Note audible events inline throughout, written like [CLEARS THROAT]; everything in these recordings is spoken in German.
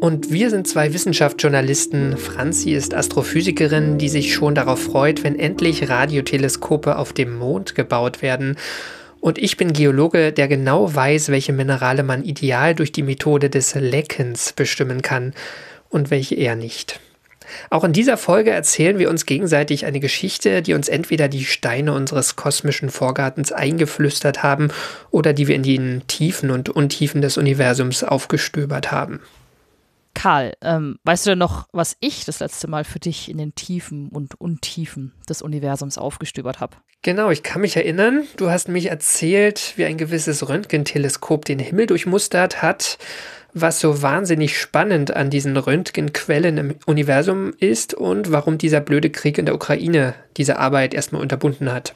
Und wir sind zwei Wissenschaftsjournalisten. Franzi ist Astrophysikerin, die sich schon darauf freut, wenn endlich Radioteleskope auf dem Mond gebaut werden. Und ich bin Geologe, der genau weiß, welche Minerale man ideal durch die Methode des Leckens bestimmen kann und welche eher nicht. Auch in dieser Folge erzählen wir uns gegenseitig eine Geschichte, die uns entweder die Steine unseres kosmischen Vorgartens eingeflüstert haben oder die wir in den Tiefen und Untiefen des Universums aufgestöbert haben. Karl, ähm, weißt du denn noch, was ich das letzte Mal für dich in den Tiefen und Untiefen des Universums aufgestöbert habe? Genau, ich kann mich erinnern. Du hast mich erzählt, wie ein gewisses Röntgenteleskop den Himmel durchmustert hat was so wahnsinnig spannend an diesen Röntgenquellen im Universum ist und warum dieser blöde Krieg in der Ukraine diese Arbeit erstmal unterbunden hat.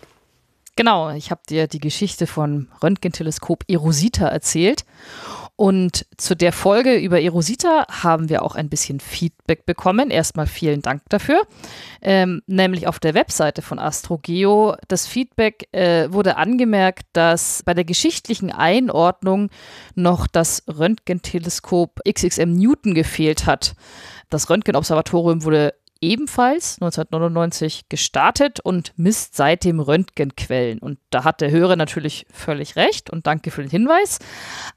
Genau, ich habe dir die Geschichte von Röntgenteleskop Erosita erzählt. Und zu der Folge über Erosita haben wir auch ein bisschen Feedback bekommen. Erstmal vielen Dank dafür. Ähm, nämlich auf der Webseite von AstroGeo. Das Feedback äh, wurde angemerkt, dass bei der geschichtlichen Einordnung noch das Röntgenteleskop XXM Newton gefehlt hat. Das Röntgenobservatorium wurde ebenfalls 1999 gestartet und misst seitdem Röntgenquellen. Und da hat der Hörer natürlich völlig recht und danke für den Hinweis.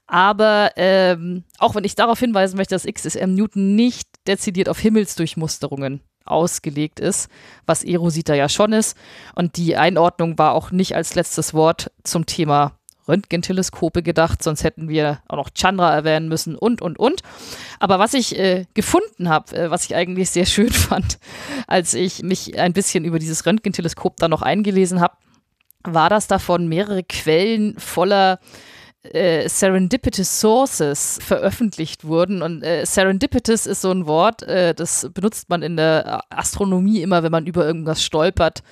Aber ähm, auch wenn ich darauf hinweisen möchte, dass XSM Newton nicht dezidiert auf Himmelsdurchmusterungen ausgelegt ist, was Erosita ja schon ist. Und die Einordnung war auch nicht als letztes Wort zum Thema Röntgenteleskope gedacht, sonst hätten wir auch noch Chandra erwähnen müssen und, und, und. Aber was ich äh, gefunden habe, äh, was ich eigentlich sehr schön [LAUGHS] fand, als ich mich ein bisschen über dieses Röntgenteleskop da noch eingelesen habe, war, dass davon mehrere Quellen voller äh, Serendipitous Sources veröffentlicht wurden. Und äh, Serendipitous ist so ein Wort, äh, das benutzt man in der Astronomie immer, wenn man über irgendwas stolpert.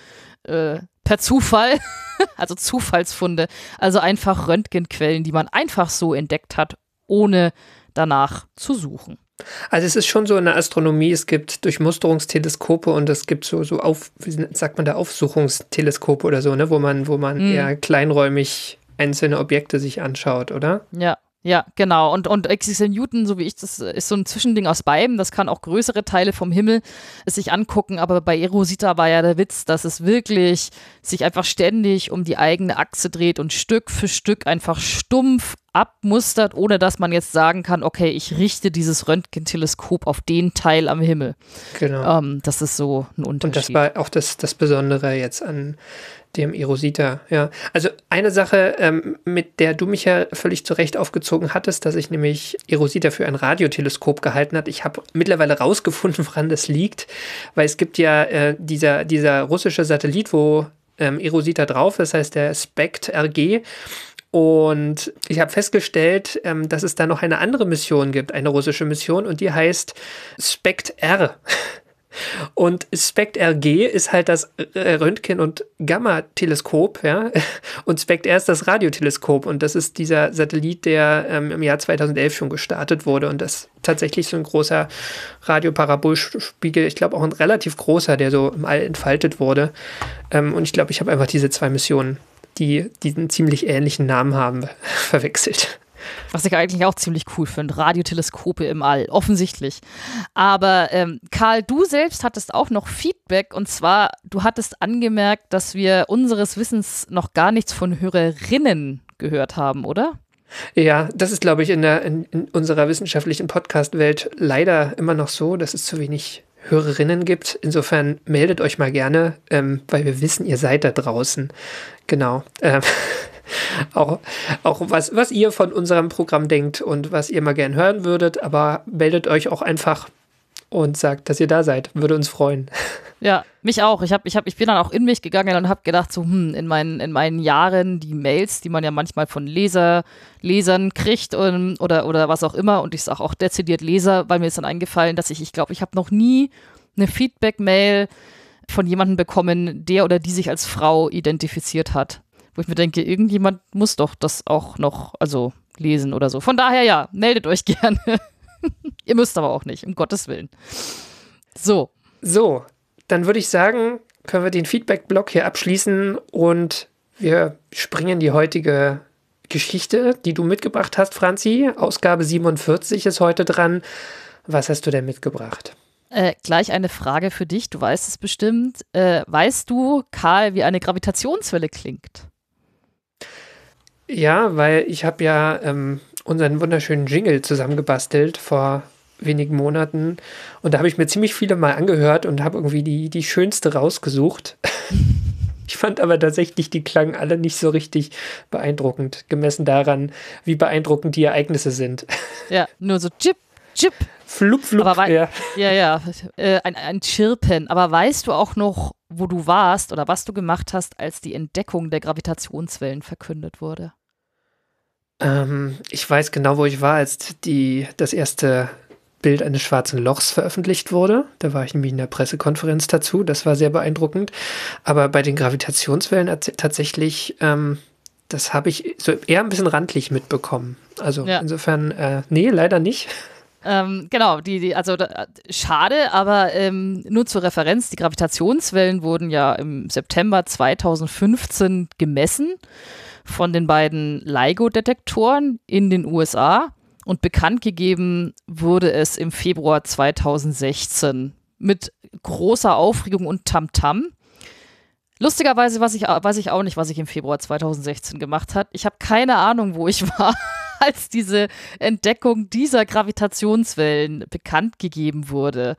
Äh, per Zufall, [LAUGHS] also Zufallsfunde, also einfach Röntgenquellen, die man einfach so entdeckt hat, ohne danach zu suchen. Also es ist schon so in der Astronomie, es gibt Durchmusterungsteleskope und es gibt so, so auf, wie sagt man da, Aufsuchungsteleskope oder so, ne, wo man, wo man mm. eher kleinräumig einzelne Objekte sich anschaut, oder? Ja, ja, genau. Und, und XXL Newton, so wie ich, das ist so ein Zwischending aus beiden. Das kann auch größere Teile vom Himmel sich angucken. Aber bei Erosita war ja der Witz, dass es wirklich sich einfach ständig um die eigene Achse dreht und Stück für Stück einfach stumpf abmustert, ohne dass man jetzt sagen kann, okay, ich richte dieses Röntgenteleskop auf den Teil am Himmel. Genau. Ähm, das ist so ein Unterschied. Und das war auch das, das Besondere jetzt an dem Erosita, ja. Also eine Sache, ähm, mit der du mich ja völlig zurecht aufgezogen hattest, dass ich nämlich Erosita für ein Radioteleskop gehalten hat. Ich habe mittlerweile rausgefunden, [LAUGHS] woran das liegt, weil es gibt ja äh, dieser, dieser russische Satellit, wo ähm, Erosita drauf ist, das heißt der SPECT RG. Und ich habe festgestellt, ähm, dass es da noch eine andere Mission gibt, eine russische Mission, und die heißt SPECT R. [LAUGHS] Und SPECT-RG ist halt das Röntgen- und Gamma-Teleskop, ja. [LAUGHS] Und SPECT-R ist das Radioteleskop. Und das ist dieser Satellit, der ähm, im Jahr 2011 schon gestartet wurde. Und das ist tatsächlich so ein großer Radioparabolspiegel. Ich glaube auch ein relativ großer, der so im All entfaltet wurde. Ähm, und ich glaube, ich habe einfach diese zwei Missionen, die diesen ziemlich ähnlichen Namen haben, [LAUGHS] verwechselt. Was ich eigentlich auch ziemlich cool finde. Radioteleskope im All, offensichtlich. Aber ähm, Karl, du selbst hattest auch noch Feedback und zwar, du hattest angemerkt, dass wir unseres Wissens noch gar nichts von Hörerinnen gehört haben, oder? Ja, das ist, glaube ich, in, der, in, in unserer wissenschaftlichen Podcast-Welt leider immer noch so, dass es zu wenig Hörerinnen gibt. Insofern meldet euch mal gerne, ähm, weil wir wissen, ihr seid da draußen. Genau. Ähm, [LAUGHS] auch auch was, was ihr von unserem Programm denkt und was ihr mal gern hören würdet, aber meldet euch auch einfach und sagt, dass ihr da seid. Würde uns freuen. [LAUGHS] Ja, mich auch. Ich, hab, ich, hab, ich bin dann auch in mich gegangen und habe gedacht, so, hm, in meinen, in meinen Jahren die Mails, die man ja manchmal von Leser, Lesern kriegt und, oder, oder was auch immer, und ich sage auch dezidiert Leser, weil mir ist dann eingefallen, dass ich, ich glaube, ich habe noch nie eine Feedback-Mail von jemandem bekommen, der oder die sich als Frau identifiziert hat. Wo ich mir denke, irgendjemand muss doch das auch noch, also lesen oder so. Von daher ja, meldet euch [LAUGHS] gerne. Ihr müsst aber auch nicht, um Gottes Willen. So. So, dann würde ich sagen, können wir den Feedback-Block hier abschließen und wir springen die heutige Geschichte, die du mitgebracht hast, Franzi. Ausgabe 47 ist heute dran. Was hast du denn mitgebracht? Äh, gleich eine Frage für dich, du weißt es bestimmt. Äh, weißt du, Karl, wie eine Gravitationswelle klingt? Ja, weil ich habe ja ähm, unseren wunderschönen Jingle zusammengebastelt vor wenigen Monaten. Und da habe ich mir ziemlich viele mal angehört und habe irgendwie die, die schönste rausgesucht. [LAUGHS] Ich fand aber tatsächlich, die klangen alle nicht so richtig beeindruckend, gemessen daran, wie beeindruckend die Ereignisse sind. [LAUGHS] Ja, nur so Chip, Chip. Flup, flup, Aber ja. Ja, ja, äh, ein, ein Chirpen. Aber weißt du auch noch, wo du warst oder was du gemacht hast, als die Entdeckung der Gravitationswellen verkündet wurde? Ähm, ich weiß genau, wo ich war, als die, das erste Bild eines schwarzen Lochs veröffentlicht wurde. Da war ich nämlich in der Pressekonferenz dazu. Das war sehr beeindruckend. Aber bei den Gravitationswellen tatsächlich, ähm, das habe ich so eher ein bisschen randlich mitbekommen. Also Ja. insofern, äh, nee, leider nicht. Ähm, genau, die, die, also da, schade, aber ähm, nur zur Referenz, die Gravitationswellen wurden ja im September 2015 gemessen von den beiden LIGO-Detektoren in den USA und bekannt gegeben wurde es im Februar 2016 mit großer Aufregung und Tamtam. Lustigerweise weiß ich, weiß ich auch nicht, was ich im Februar 2016 gemacht habe. Ich habe keine Ahnung, wo ich war, als diese Entdeckung dieser Gravitationswellen bekannt gegeben wurde.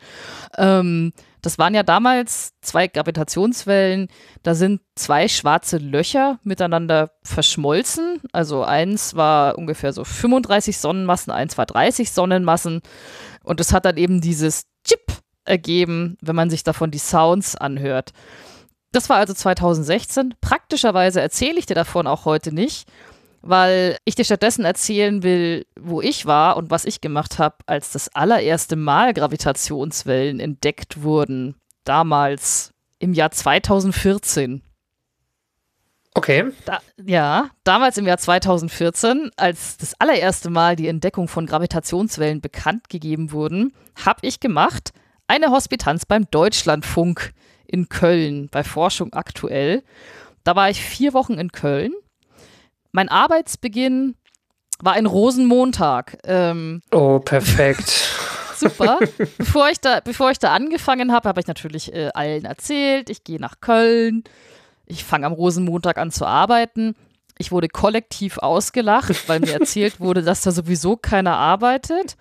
Ähm, das waren ja damals zwei Gravitationswellen. Da sind zwei schwarze Löcher miteinander verschmolzen. Also eins war ungefähr so 35 Sonnenmassen, eins war 30 Sonnenmassen. Und es hat dann eben dieses Chip ergeben, wenn man sich davon die Sounds anhört. Das war also 2016. Praktischerweise erzähle ich dir davon auch heute nicht, weil ich dir stattdessen erzählen will, wo ich war und was ich gemacht habe, als das allererste Mal Gravitationswellen entdeckt wurden. Damals im Jahr 2014. Okay. Da, ja, damals im Jahr 2014, als das allererste Mal die Entdeckung von Gravitationswellen bekannt gegeben wurden, habe ich gemacht eine Hospitanz beim Deutschlandfunk in Köln bei Forschung aktuell. Da war ich vier Wochen in Köln. Mein Arbeitsbeginn war ein Rosenmontag. Ähm, Oh, perfekt. [LAUGHS] super. bevor, ich da, bevor ich da angefangen habe, habe ich natürlich äh, allen erzählt, ich gehe nach Köln, ich fange am Rosenmontag an zu arbeiten. Ich wurde kollektiv ausgelacht, weil mir erzählt [LAUGHS] wurde, dass da sowieso keiner arbeitet.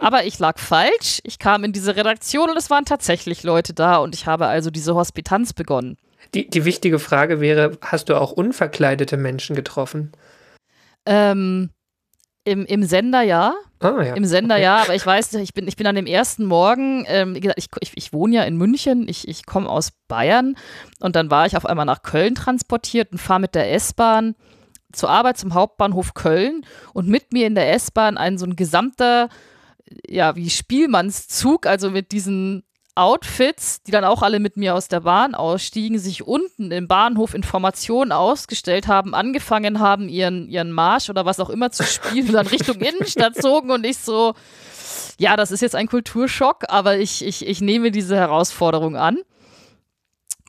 Aber ich lag falsch. Ich kam in diese Redaktion und es waren tatsächlich Leute da und ich habe also diese Hospitanz begonnen. Die, die wichtige Frage wäre, hast du auch unverkleidete Menschen getroffen? Ähm, im, Im Sender ja. Ah, ja. Im Sender okay. ja, aber ich weiß, ich bin, ich bin an dem ersten Morgen, ähm, ich, ich, ich wohne ja in München, ich, ich komme aus Bayern und dann war ich auf einmal nach Köln transportiert und fahre mit der S-Bahn zur Arbeit zum Hauptbahnhof Köln und mit mir in der S-Bahn ein so ein gesamter, ja, wie Spielmannszug, also mit diesen Outfits, die dann auch alle mit mir aus der Bahn ausstiegen, sich unten im Bahnhof Informationen ausgestellt haben, angefangen haben, ihren, ihren Marsch oder was auch immer zu spielen dann Richtung Innenstadt [LAUGHS] zogen und ich so, ja, das ist jetzt ein Kulturschock, aber ich, ich, ich nehme diese Herausforderung an.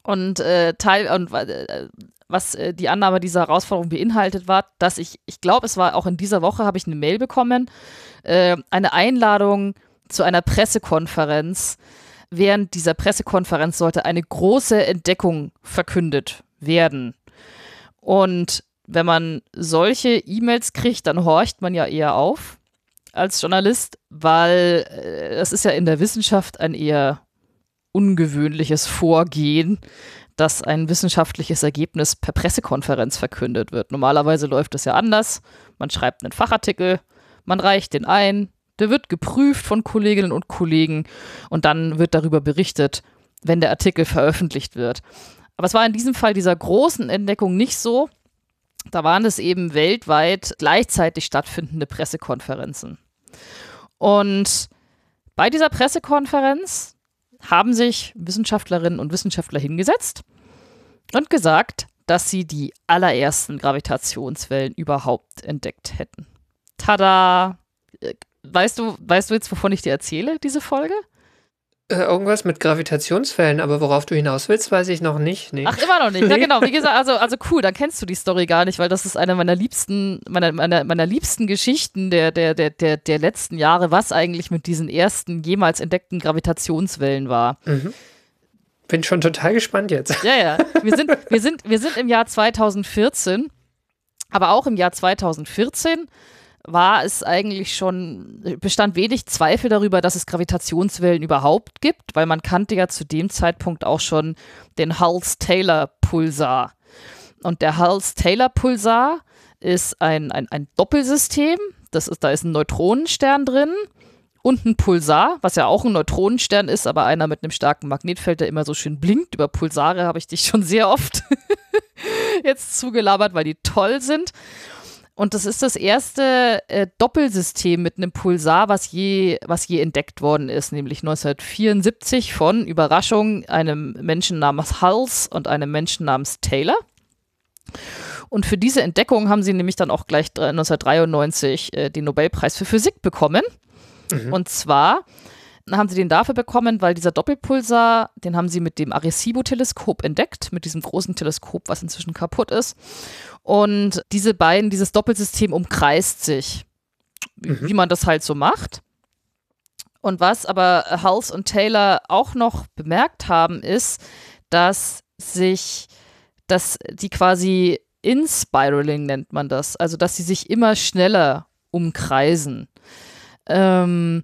Und äh, Teil und äh, was äh, die Annahme dieser Herausforderung beinhaltet war, dass ich, ich glaube, es war auch in dieser Woche, habe ich eine Mail bekommen, äh, eine Einladung zu einer Pressekonferenz. Während dieser Pressekonferenz sollte eine große Entdeckung verkündet werden. Und wenn man solche E-Mails kriegt, dann horcht man ja eher auf als Journalist, weil äh, das ist ja in der Wissenschaft ein eher ungewöhnliches Vorgehen, dass ein wissenschaftliches Ergebnis per Pressekonferenz verkündet wird. Normalerweise läuft es ja anders. Man schreibt einen Fachartikel, man reicht den ein, der wird geprüft von Kolleginnen und Kollegen und dann wird darüber berichtet, wenn der Artikel veröffentlicht wird. Aber es war in diesem Fall dieser großen Entdeckung nicht so. Da waren es eben weltweit gleichzeitig stattfindende Pressekonferenzen. Und bei dieser Pressekonferenz haben sich Wissenschaftlerinnen und Wissenschaftler hingesetzt und gesagt, dass sie die allerersten Gravitationswellen überhaupt entdeckt hätten. Tada! Weißt du, weißt du jetzt, wovon ich dir erzähle, diese Folge? Äh, irgendwas mit Gravitationsfällen, aber worauf du hinaus willst, weiß ich noch nicht. Nee. Ach, immer noch nicht. [LAUGHS] Ja, genau. Wie gesagt, also, also cool, dann kennst du die Story gar nicht, weil das ist eine meiner liebsten, meiner, meiner, meiner liebsten Geschichten der, der, der, der, der letzten Jahre, was eigentlich mit diesen ersten jemals entdeckten Gravitationswellen war. Mhm. Bin schon total gespannt jetzt. Ja, ja. [LAUGHS] Wir sind, wir sind, wir sind im Jahr 2014, aber auch im Jahr 2014 war es eigentlich schon, bestand wenig Zweifel darüber, dass es Gravitationswellen überhaupt gibt, weil man kannte ja zu dem Zeitpunkt auch schon den Hulse-Taylor-Pulsar. Und der Hulse-Taylor-Pulsar ist ein, ein, ein Doppelsystem. Das ist, da ist ein Neutronenstern drin und ein Pulsar, was ja auch ein Neutronenstern ist, aber einer mit einem starken Magnetfeld, der immer so schön blinkt. Über Pulsare habe ich dich schon sehr oft [LAUGHS] jetzt zugelabert, weil die toll sind. Und das ist das erste äh, Doppelsystem mit einem Pulsar, was je, was je entdeckt worden ist, nämlich 1974 von Überraschung einem Menschen namens Hulse und einem Menschen namens Taylor. Und für diese Entdeckung haben sie nämlich dann auch gleich 1993 äh, den Nobelpreis für Physik bekommen. Mhm. Und zwar haben sie den dafür bekommen, weil dieser Doppelpulsar, den haben sie mit dem Arecibo-Teleskop entdeckt, mit diesem großen Teleskop, was inzwischen kaputt ist. Und diese beiden, dieses Doppelsystem umkreist sich, mhm. wie man das halt so macht. Und was aber Hulse und Taylor auch noch bemerkt haben, ist, dass sich, dass die quasi Inspiraling nennt man das, also dass sie sich immer schneller umkreisen. Ähm,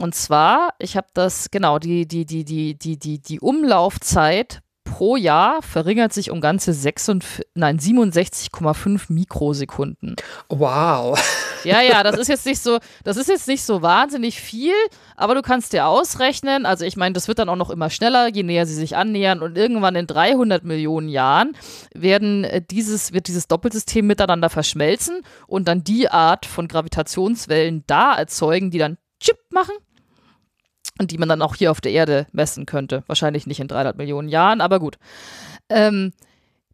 und zwar, ich habe das, genau, die, die, die, die, die, die, die Umlaufzeit pro Jahr verringert sich um ganze 67,5 Mikrosekunden. Wow. Ja, ja, das ist [LAUGHS] jetzt nicht so, das ist jetzt nicht so wahnsinnig viel, aber du kannst dir ausrechnen, also ich meine, das wird dann auch noch immer schneller, je näher sie sich annähern und irgendwann in 300 Millionen Jahren werden äh, dieses, wird dieses Doppelsystem miteinander verschmelzen und dann die Art von Gravitationswellen da erzeugen, die dann Chip machen und die man dann auch hier auf der Erde messen könnte. Wahrscheinlich nicht in 300 Millionen Jahren, aber gut. Ähm,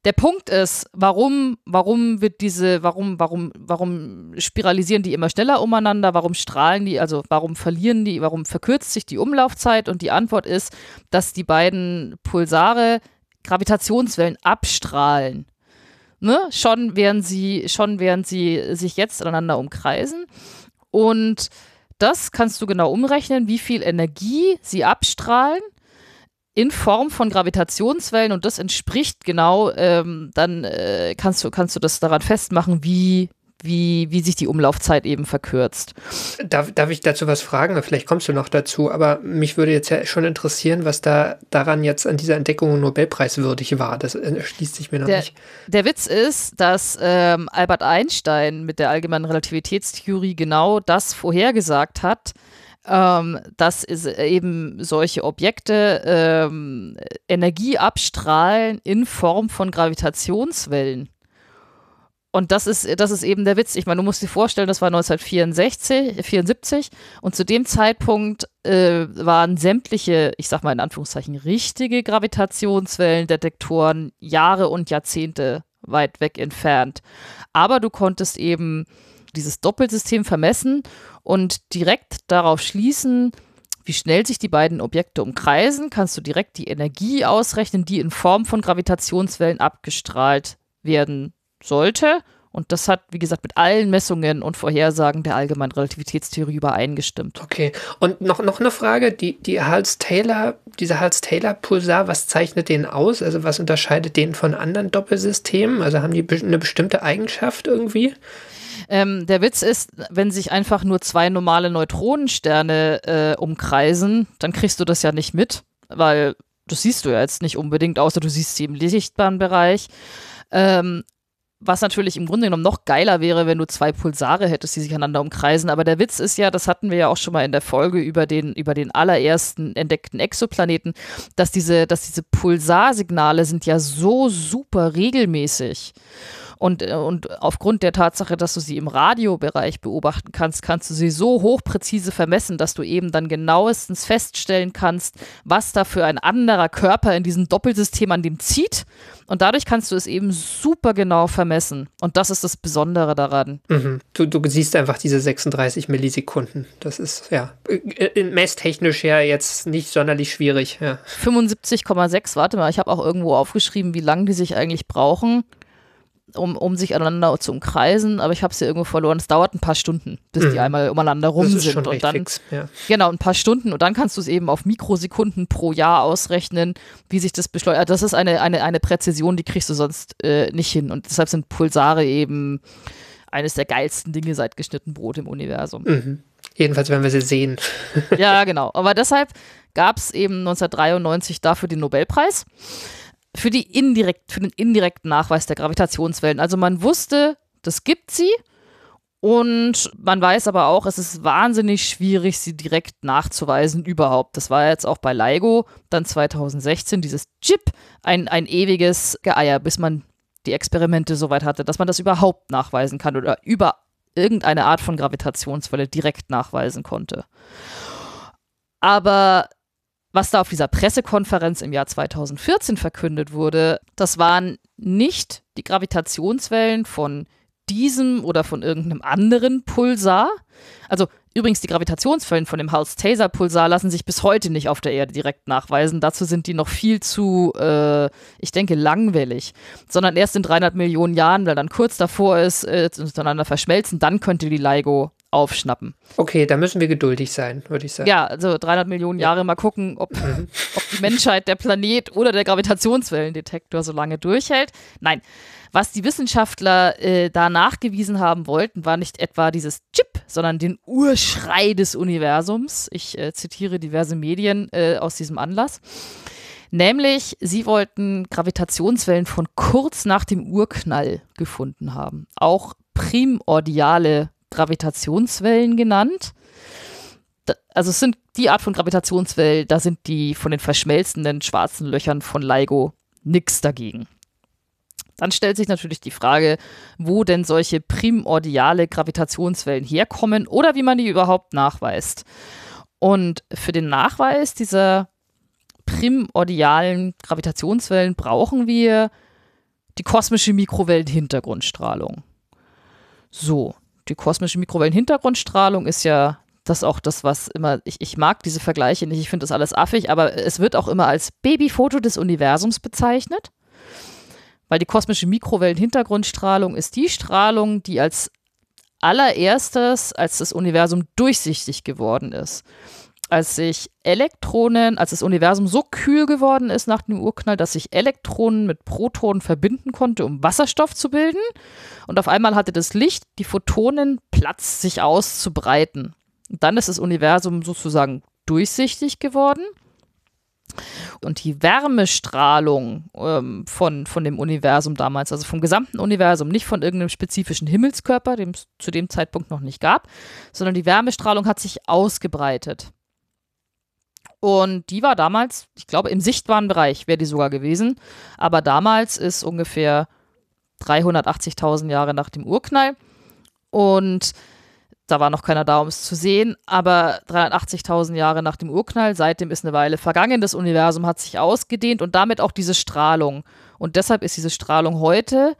der Punkt ist, warum, warum wird diese, warum, warum, warum spiralisieren die immer schneller umeinander? Warum strahlen die, also warum verlieren die, warum verkürzt sich die Umlaufzeit? Und die Antwort ist, dass die beiden Pulsare Gravitationswellen abstrahlen. Ne? Schon während sie, schon während sie sich jetzt aneinander umkreisen. Und das kannst du genau umrechnen, wie viel Energie sie abstrahlen in Form von Gravitationswellen und das entspricht genau, ähm, dann äh, kannst, du, kannst du das daran festmachen, wie, wie, wie sich die Umlaufzeit eben verkürzt. Darf, darf ich dazu was fragen? Vielleicht kommst du noch dazu, aber mich würde jetzt ja schon interessieren, was da daran jetzt an dieser Entdeckung Nobelpreiswürdig war. Das schließt sich mir noch der, nicht. Der Witz ist, dass ähm, Albert Einstein mit der allgemeinen Relativitätstheorie genau das vorhergesagt hat, ähm, dass eben solche Objekte ähm, Energie abstrahlen in Form von Gravitationswellen. Und das ist, das ist eben der Witz. Ich meine, du musst dir vorstellen, das war 1964, 74 und zu dem Zeitpunkt äh, waren sämtliche, ich sag mal in Anführungszeichen, richtige Gravitationswellendetektoren Jahre und Jahrzehnte weit weg entfernt. Aber du konntest eben dieses Doppelsystem vermessen und direkt darauf schließen, wie schnell sich die beiden Objekte umkreisen, kannst du direkt die Energie ausrechnen, die in Form von Gravitationswellen abgestrahlt werden sollte. Und das hat, wie gesagt, mit allen Messungen und Vorhersagen der allgemeinen Relativitätstheorie übereingestimmt. Okay. Und noch, noch eine Frage: die, die Hals-Taylor, dieser Hals-Taylor-Pulsar, was zeichnet den aus? Also, was unterscheidet den von anderen Doppelsystemen? Also, haben die eine bestimmte Eigenschaft irgendwie? Ähm, der Witz ist, wenn sich einfach nur zwei normale Neutronensterne äh, umkreisen, dann kriegst du das ja nicht mit. weil das siehst du ja jetzt nicht unbedingt, außer du siehst sie im sichtbaren Bereich. Ähm, was natürlich im Grunde genommen noch geiler wäre, wenn du zwei Pulsare hättest, die sich aneinander umkreisen. Aber der Witz ist ja, das hatten wir ja auch schon mal in der Folge über den, über den allerersten entdeckten Exoplaneten, dass diese, dass diese Pulsarsignale sind ja so super regelmäßig. Und, äh, und aufgrund der Tatsache, dass du sie im Radiobereich beobachten kannst, kannst du sie so hochpräzise vermessen, dass du eben dann genauestens feststellen kannst, was da für ein anderer Körper in diesem Doppelsystem an dem zieht. Und dadurch kannst du es eben super genau vermessen. Und das ist das Besondere daran. Mhm. Du, du siehst einfach diese 36 Millisekunden. Das ist ja äh, messtechnisch ja jetzt nicht sonderlich schwierig. Ja. 75,6, warte mal, ich habe auch irgendwo aufgeschrieben, wie lange die sich eigentlich brauchen um, um sich aneinander zu umkreisen, aber ich habe sie irgendwo verloren. Es dauert ein paar Stunden, bis mhm. die einmal umeinander rum sind. und dann, fix, ja. Genau, ein paar Stunden und dann kannst du es eben auf Mikrosekunden pro Jahr ausrechnen, wie sich das beschleunigt. Das ist eine, eine, eine Präzision, die kriegst du sonst äh, nicht hin. Und deshalb sind Pulsare eben eines der geilsten Dinge seit geschnitten Brot im Universum. Mhm. Jedenfalls, wenn wir sie sehen. ja, [LAUGHS] genau. Aber deshalb gab es eben 1993 dafür den Nobelpreis für, die indirekt, für den indirekten Nachweis der Gravitationswellen. Also man wusste, das gibt sie und man weiß aber auch, es ist wahnsinnig schwierig, sie direkt nachzuweisen überhaupt. Das war jetzt auch bei LIGO dann 2016, dieses Chip, ein, ein ewiges Geeier, bis man die Experimente so weit hatte, dass man das überhaupt nachweisen kann oder über irgendeine Art von Gravitationswelle direkt nachweisen konnte. Aber was da auf dieser Pressekonferenz im Jahr 2014 verkündet wurde, das waren nicht die Gravitationswellen von diesem oder von irgendeinem anderen Pulsar. Also übrigens, die Gravitationswellen von dem Hals-Taser-Pulsar lassen sich bis heute nicht auf der Erde direkt nachweisen. Dazu sind die noch viel zu, äh, ich denke, langwellig. Sondern erst in 300 Millionen Jahren, weil dann kurz davor ist, äh, miteinander verschmelzen, dann könnte die LIGO aufschnappen. Okay, da müssen wir geduldig sein, würde ich sagen. Ja, also 300 Millionen Jahre mal gucken, ob, mhm. ob die Menschheit, der Planet oder der Gravitationswellendetektor so lange durchhält. Nein, was die Wissenschaftler äh, da nachgewiesen haben wollten, war nicht etwa dieses Chip, sondern den Urschrei des Universums. Ich äh, zitiere diverse Medien äh, aus diesem Anlass. Nämlich, sie wollten Gravitationswellen von kurz nach dem Urknall gefunden haben. Auch primordiale Gravitationswellen genannt. Also es sind die Art von Gravitationswellen, da sind die von den verschmelzenden schwarzen Löchern von LIGO nichts dagegen. Dann stellt sich natürlich die Frage, wo denn solche primordiale Gravitationswellen herkommen oder wie man die überhaupt nachweist. Und für den Nachweis dieser primordialen Gravitationswellen brauchen wir die kosmische Mikrowellenhintergrundstrahlung. So, die kosmische Mikrowellenhintergrundstrahlung ist ja das auch das, was immer, ich, ich mag diese Vergleiche nicht, ich finde das alles affig, aber es wird auch immer als Babyfoto des Universums bezeichnet, weil die kosmische Mikrowellenhintergrundstrahlung ist die Strahlung, die als allererstes, als das Universum durchsichtig geworden ist als sich Elektronen, als das Universum so kühl geworden ist nach dem Urknall, dass sich Elektronen mit Protonen verbinden konnte, um Wasserstoff zu bilden. Und auf einmal hatte das Licht, die Photonen, Platz, sich auszubreiten. Und dann ist das Universum sozusagen durchsichtig geworden. Und die Wärmestrahlung ähm, von, von dem Universum damals, also vom gesamten Universum, nicht von irgendeinem spezifischen Himmelskörper, den es zu dem Zeitpunkt noch nicht gab, sondern die Wärmestrahlung hat sich ausgebreitet. Und die war damals, ich glaube, im sichtbaren Bereich wäre die sogar gewesen. Aber damals ist ungefähr 380.000 Jahre nach dem Urknall. Und da war noch keiner da, um es zu sehen. Aber 380.000 Jahre nach dem Urknall, seitdem ist eine Weile vergangen. Das Universum hat sich ausgedehnt und damit auch diese Strahlung. Und deshalb ist diese Strahlung heute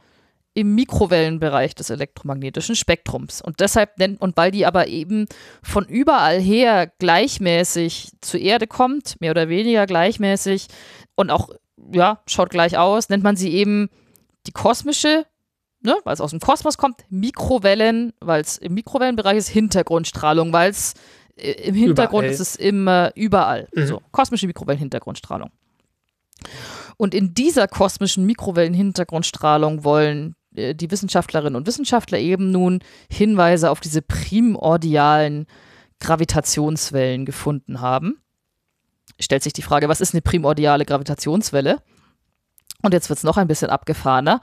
im Mikrowellenbereich des elektromagnetischen Spektrums. Und deshalb nennt, und weil die aber eben von überall her gleichmäßig zur Erde kommt, mehr oder weniger gleichmäßig und auch, ja, schaut gleich aus, nennt man sie eben die kosmische, ne, weil es aus dem Kosmos kommt, Mikrowellen, weil es im Mikrowellenbereich ist, Hintergrundstrahlung, weil es äh, im Hintergrund überall. ist es immer überall. Mhm. So, kosmische Mikrowellenhintergrundstrahlung. Und in dieser kosmischen Mikrowellenhintergrundstrahlung wollen die Wissenschaftlerinnen und Wissenschaftler eben nun Hinweise auf diese primordialen Gravitationswellen gefunden haben. stellt sich die Frage, was ist eine primordiale Gravitationswelle? Und jetzt wird es noch ein bisschen abgefahrener,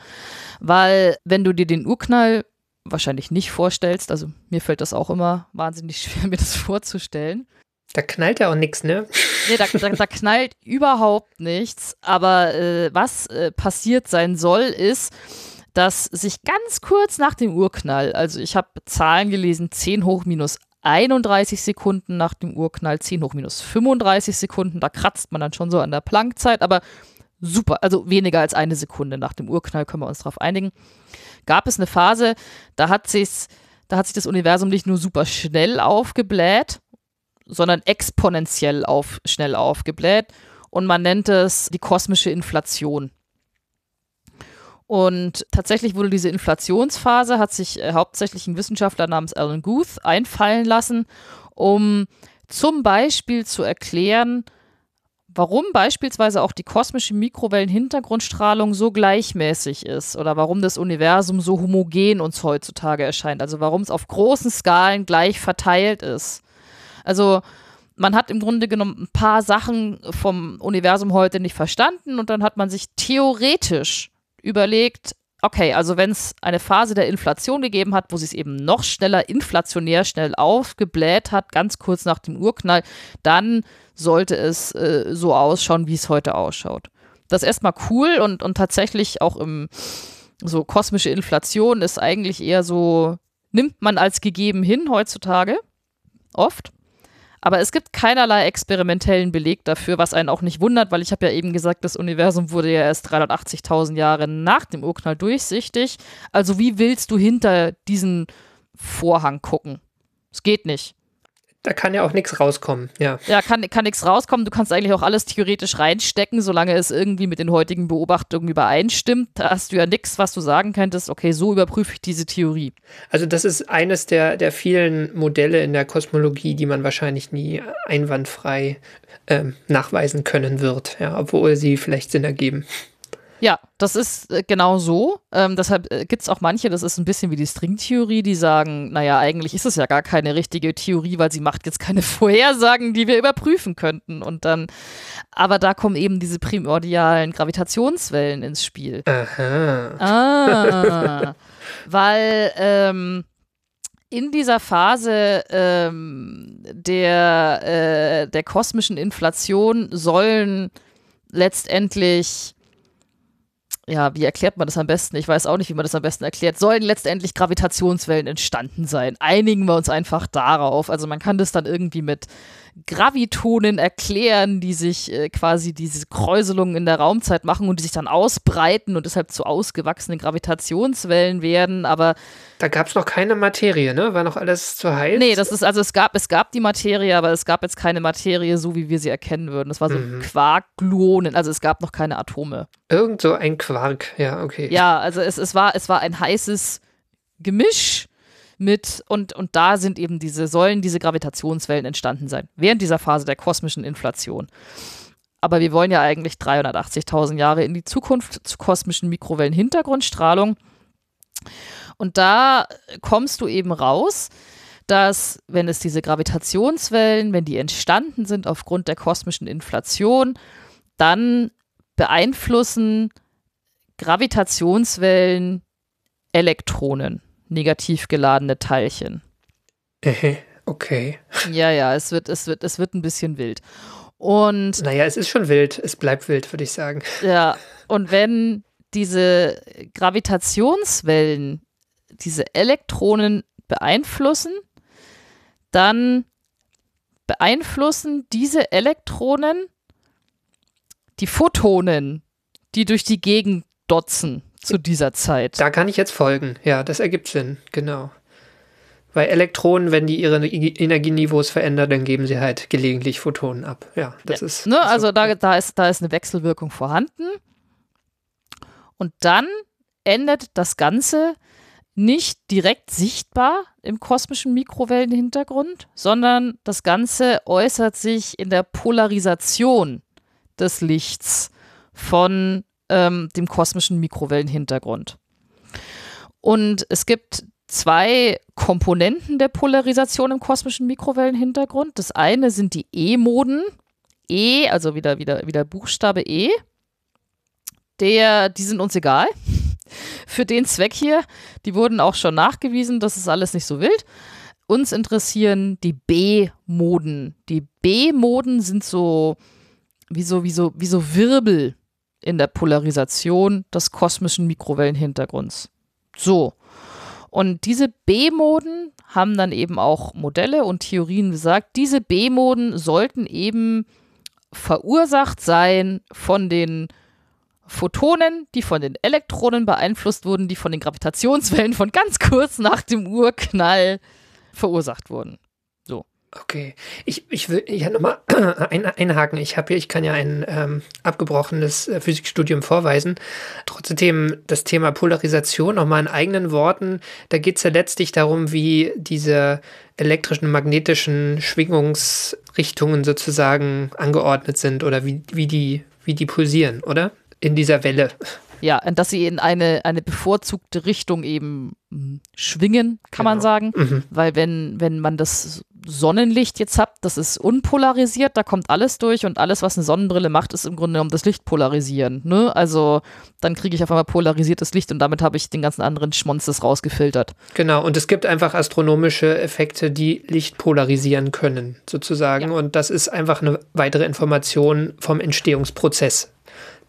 weil wenn du dir den Urknall wahrscheinlich nicht vorstellst, also mir fällt das auch immer wahnsinnig [LAUGHS] schwer, mir das vorzustellen. Da knallt ja auch nichts, ne? Nee, da, da, da knallt überhaupt nichts. Aber äh, was äh, passiert sein soll, ist, dass sich ganz kurz nach dem Urknall, also ich habe Zahlen gelesen, 10 hoch minus 31 Sekunden nach dem Urknall, 10 hoch minus 35 Sekunden, da kratzt man dann schon so an der Planckzeit, aber super, also weniger als eine Sekunde nach dem Urknall können wir uns darauf einigen, gab es eine Phase, da hat sich's, da hat sich das Universum nicht nur super schnell aufgebläht, sondern exponentiell auf, schnell aufgebläht und man nennt es die kosmische Inflation. Und tatsächlich wurde diese Inflationsphase, hat sich äh, hauptsächlich ein Wissenschaftler namens Alan Guth einfallen lassen, um zum Beispiel zu erklären, warum beispielsweise auch die kosmische Mikrowellenhintergrundstrahlung so gleichmäßig ist oder warum das Universum so homogen uns heutzutage erscheint, also warum es auf großen Skalen gleich verteilt ist. Also man hat im Grunde genommen ein paar Sachen vom Universum heute nicht verstanden und dann hat man sich theoretisch überlegt, okay, also wenn es eine Phase der Inflation gegeben hat, wo sie es eben noch schneller inflationär schnell aufgebläht hat, ganz kurz nach dem Urknall, dann sollte es äh, so ausschauen, wie es heute ausschaut. Das ist erstmal cool und, und tatsächlich auch im so kosmische Inflation ist eigentlich eher so, nimmt man als gegeben hin heutzutage, oft. Aber es gibt keinerlei experimentellen Beleg dafür, was einen auch nicht wundert, weil ich habe ja eben gesagt, das Universum wurde ja erst 380.000 Jahre nach dem Urknall durchsichtig. Also wie willst du hinter diesen Vorhang gucken? Es geht nicht. Da kann ja auch nichts rauskommen, ja. Ja, kann, kann nichts rauskommen. Du kannst eigentlich auch alles theoretisch reinstecken, solange es irgendwie mit den heutigen Beobachtungen übereinstimmt. Da hast du ja nichts, was du sagen könntest, okay, so überprüfe ich diese Theorie. Also das ist eines der, der vielen Modelle in der Kosmologie, die man wahrscheinlich nie einwandfrei ähm, nachweisen können wird, ja, obwohl sie vielleicht Sinn ergeben. Ja, das ist äh, genau so. Ähm, deshalb äh, gibt es auch manche, das ist ein bisschen wie die Stringtheorie, die sagen, naja, eigentlich ist es ja gar keine richtige Theorie, weil sie macht jetzt keine [LAUGHS] Vorhersagen, die wir überprüfen könnten. Und dann, aber da kommen eben diese primordialen Gravitationswellen ins Spiel. Aha. Ah, [LAUGHS] weil ähm, in dieser Phase ähm, der, äh, der kosmischen Inflation sollen letztendlich ja, wie erklärt man das am besten? Ich weiß auch nicht, wie man das am besten erklärt. Sollen letztendlich Gravitationswellen entstanden sein? Einigen wir uns einfach darauf. Also man kann das dann irgendwie mit Gravitonen erklären, die sich äh, quasi diese Kräuselungen in der Raumzeit machen und die sich dann ausbreiten und deshalb zu ausgewachsenen Gravitationswellen werden. Aber da gab es noch keine Materie, ne? War noch alles zu heiß? Nee, das ist, also es gab, es gab die Materie, aber es gab jetzt keine Materie, so wie wir sie erkennen würden. Das war so mhm. Quark-Gluonen, also es gab noch keine Atome. Irgend so ein Quark, ja, okay. Ja, also es, es, war, es war ein heißes Gemisch mit und, und da sind eben diese, sollen diese Gravitationswellen entstanden sein, während dieser Phase der kosmischen Inflation. Aber wir wollen ja eigentlich 380.000 Jahre in die Zukunft zur kosmischen Mikrowellenhintergrundstrahlung. Und da kommst du eben raus, dass wenn es diese Gravitationswellen, wenn die entstanden sind aufgrund der kosmischen Inflation, dann beeinflussen Gravitationswellen Elektronen negativ geladene Teilchen. Okay. Ja, ja, es wird, es wird, es wird ein bisschen wild. Und. Naja, es ist schon wild. Es bleibt wild, würde ich sagen. Ja, [LAUGHS] und wenn diese Gravitationswellen diese Elektronen beeinflussen, dann beeinflussen diese Elektronen die Photonen, die durch die Gegend dotzen zu dieser Zeit. Da kann ich jetzt folgen. Ja, das ergibt Sinn, genau. Weil Elektronen, wenn die ihre Energieniveaus verändern, dann geben sie halt gelegentlich Photonen ab. Ja, das ja. ist. Ne, also so. da, da, ist, da ist eine Wechselwirkung vorhanden. Und dann endet das Ganze nicht direkt sichtbar im kosmischen Mikrowellenhintergrund, sondern das Ganze äußert sich in der Polarisation des Lichts von ähm, dem kosmischen Mikrowellenhintergrund. Und es gibt zwei Komponenten der Polarisation im kosmischen Mikrowellenhintergrund. Das eine sind die E-Moden. E, also wieder, wieder, wieder Buchstabe E, der, die sind uns egal. [LAUGHS] Für den Zweck hier, die wurden auch schon nachgewiesen, das ist alles nicht so wild. Uns interessieren die B-Moden. Die B-Moden sind so wie so, wie so, wie so Wirbel in der Polarisation des kosmischen Mikrowellenhintergrunds. So. Und diese B-Moden haben dann eben auch Modelle und Theorien gesagt, diese B-Moden sollten eben verursacht sein von den Photonen, die von den Elektronen beeinflusst wurden, die von den Gravitationswellen von ganz kurz nach dem Urknall verursacht wurden. Okay, ich, ich will ja nochmal [CLEARS THROAT] ein, einhaken. Ich habe hier, ich kann ja ein ähm, abgebrochenes äh, Physikstudium vorweisen. Trotzdem das Thema Polarisation nochmal in eigenen Worten. Da geht es ja letztlich darum, wie diese elektrischen, magnetischen Schwingungsrichtungen sozusagen angeordnet sind oder wie, wie, die, wie die pulsieren, oder? In dieser Welle. Ja, und dass sie in eine, eine bevorzugte Richtung eben hm, schwingen, kann genau. man sagen. Mhm. Weil wenn, wenn man das Sonnenlicht jetzt habt, das ist unpolarisiert, da kommt alles durch und alles, was eine Sonnenbrille macht, ist im Grunde genommen das Licht polarisieren. Ne? Also dann kriege ich auf einmal polarisiertes Licht und damit habe ich den ganzen anderen Schmonzes rausgefiltert. Genau, und es gibt einfach astronomische Effekte, die Licht polarisieren können, sozusagen. Ja. Und das ist einfach eine weitere Information vom Entstehungsprozess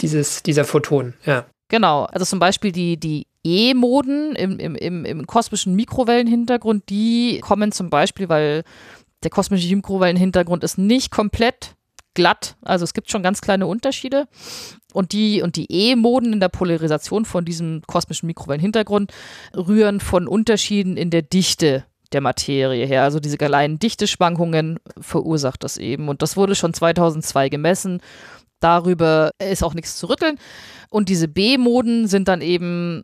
dieses, dieser Photonen, ja. Genau, also zum Beispiel die, die E-Moden im, im, im, im kosmischen Mikrowellenhintergrund, die kommen zum Beispiel, weil der kosmische Mikrowellenhintergrund ist nicht komplett glatt, also es gibt schon ganz kleine Unterschiede. Und die, und die E-Moden in der Polarisation von diesem kosmischen Mikrowellenhintergrund rühren von Unterschieden in der Dichte der Materie her. Also diese kleinen Dichteschwankungen verursacht das eben. Und das wurde schon 2002 gemessen. Darüber ist auch nichts zu rütteln. Und diese B-Moden sind dann eben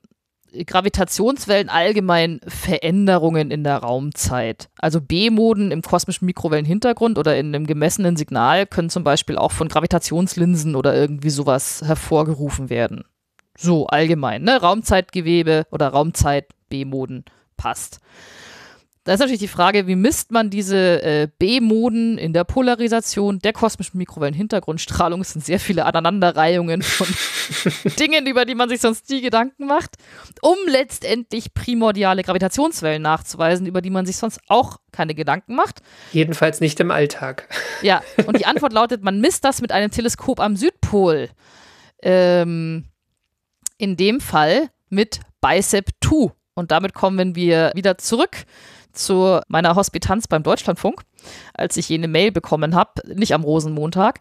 Gravitationswellen allgemein Veränderungen in der Raumzeit. Also B-Moden im kosmischen Mikrowellenhintergrund oder in einem gemessenen Signal können zum Beispiel auch von Gravitationslinsen oder irgendwie sowas hervorgerufen werden. So allgemein, ne? Raumzeitgewebe oder Raumzeit B-Moden passt. Da ist natürlich die Frage, wie misst man diese äh, B-Moden in der Polarisation der kosmischen Mikrowellenhintergrundstrahlung? Es sind sehr viele Aneinanderreihungen von [LAUGHS] Dingen, über die man sich sonst nie Gedanken macht, um letztendlich primordiale Gravitationswellen nachzuweisen, über die man sich sonst auch keine Gedanken macht. Jedenfalls nicht im Alltag. [LAUGHS] Ja, und die Antwort lautet, man misst das mit einem Teleskop am Südpol. Ähm, in dem Fall mit BICEP 2. Und damit kommen wir wieder zurück zu meiner Hospitanz beim Deutschlandfunk, als ich jene Mail bekommen habe, nicht am Rosenmontag.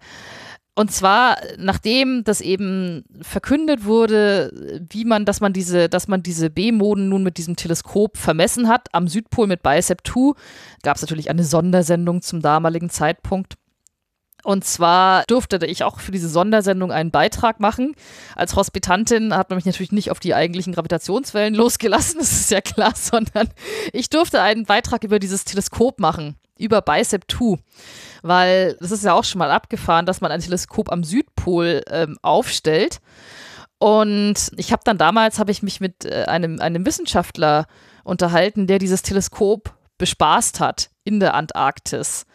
Und zwar, nachdem das eben verkündet wurde, wie man, dass man diese, dass man diese B-Moden nun mit diesem Teleskop vermessen hat, am Südpol mit BICEP 2, gab es natürlich eine Sondersendung zum damaligen Zeitpunkt. Und zwar durfte ich auch für diese Sondersendung einen Beitrag machen. Als Hospitantin hat man mich natürlich nicht auf die eigentlichen Gravitationswellen [LAUGHS] losgelassen, das ist ja klar, [LAUGHS] sondern ich durfte einen Beitrag über dieses Teleskop machen, über BICEP 2. Weil das ist ja auch schon mal abgefahren, dass man ein Teleskop am Südpol ähm, aufstellt. Und ich habe dann damals, habe ich mich mit äh, einem, einem Wissenschaftler unterhalten, der dieses Teleskop bespaßt hat in der Antarktis.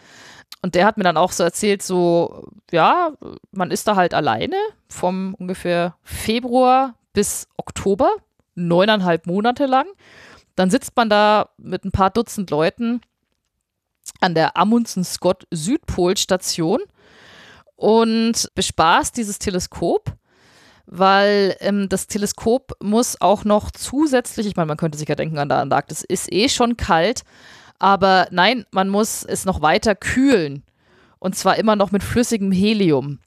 Und der hat mir dann auch so erzählt, so, ja, man ist da halt alleine vom ungefähr Februar bis Oktober, neuneinhalb Monate lang. Dann sitzt man da mit ein paar Dutzend Leuten an der Amundsen Scott Südpolstation und bespaßt dieses Teleskop, weil ähm, das Teleskop muss auch noch zusätzlich, ich meine, man könnte sich ja denken, an der Antarktis ist eh schon kalt, aber nein, man muss es noch weiter kühlen. Und zwar immer noch mit flüssigem Helium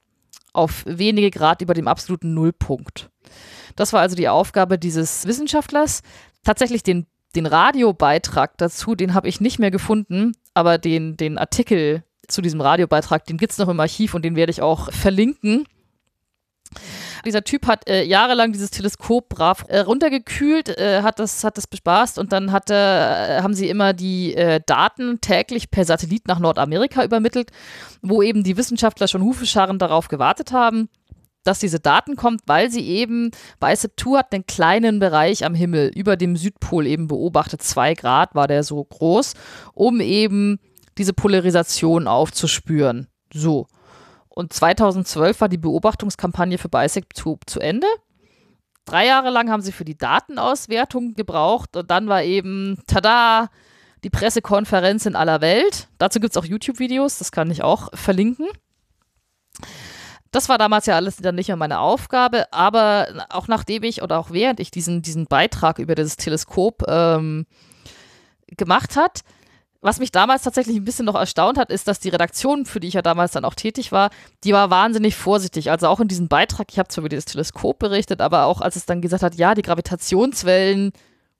auf wenige Grad über dem absoluten Nullpunkt. Das war also die Aufgabe dieses Wissenschaftlers. Tatsächlich den, den Radiobeitrag dazu, den habe ich nicht mehr gefunden, aber den, den Artikel zu diesem Radiobeitrag, den gibt es noch im Archiv und den werde ich auch verlinken. Dieser Typ hat äh, jahrelang dieses Teleskop brav äh, runtergekühlt, äh, hat, das, hat das bespaßt und dann hatte, äh, haben sie immer die äh, Daten täglich per Satellit nach Nordamerika übermittelt, wo eben die Wissenschaftler schon Hufescharren darauf gewartet haben dass diese Daten kommt, weil sie eben bei Septu hat einen kleinen Bereich am Himmel über dem Südpol eben beobachtet. Zwei Grad war der so groß, um eben diese Polarisation aufzuspüren. So. Und 2012 war die Beobachtungskampagne für BICEP zu Ende. Drei Jahre lang haben sie für die Datenauswertung gebraucht und dann war eben, tada, die Pressekonferenz in aller Welt. Dazu gibt es auch YouTube-Videos, das kann ich auch verlinken. Das war damals ja alles dann nicht mehr meine Aufgabe, aber auch nachdem ich oder auch während ich diesen, diesen Beitrag über dieses Teleskop ähm, gemacht hat, was mich damals tatsächlich ein bisschen noch erstaunt hat, ist, dass die Redaktion, für die ich ja damals dann auch tätig war, die war wahnsinnig vorsichtig. Also auch in diesem Beitrag, ich habe zwar über dieses Teleskop berichtet, aber auch als es dann gesagt hat, ja, die Gravitationswellen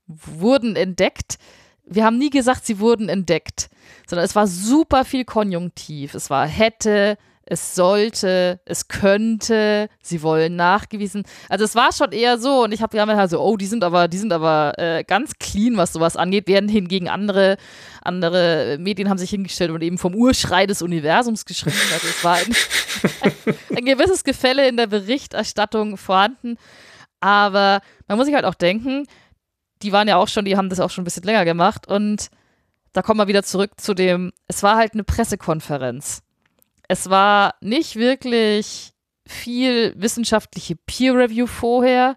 wurden entdeckt. Wir haben nie gesagt, sie wurden entdeckt, sondern es war super viel Konjunktiv. Es war hätte, es sollte, es könnte, sie wollen nachgewiesen. Also es war schon eher so und ich habe halt so, oh, die sind aber, die sind aber äh, ganz clean, was sowas angeht, während hingegen andere, andere Medien haben sich hingestellt und eben vom Urschrei des Universums geschrieben. Also es war ein, ein, [LAUGHS] ein gewisses Gefälle in der Berichterstattung vorhanden. Aber man muss sich halt auch denken, die waren ja auch schon, die haben das auch schon ein bisschen länger gemacht und da kommen wir wieder zurück zu dem, es war halt eine Pressekonferenz es war nicht wirklich viel wissenschaftliche Peer Review vorher,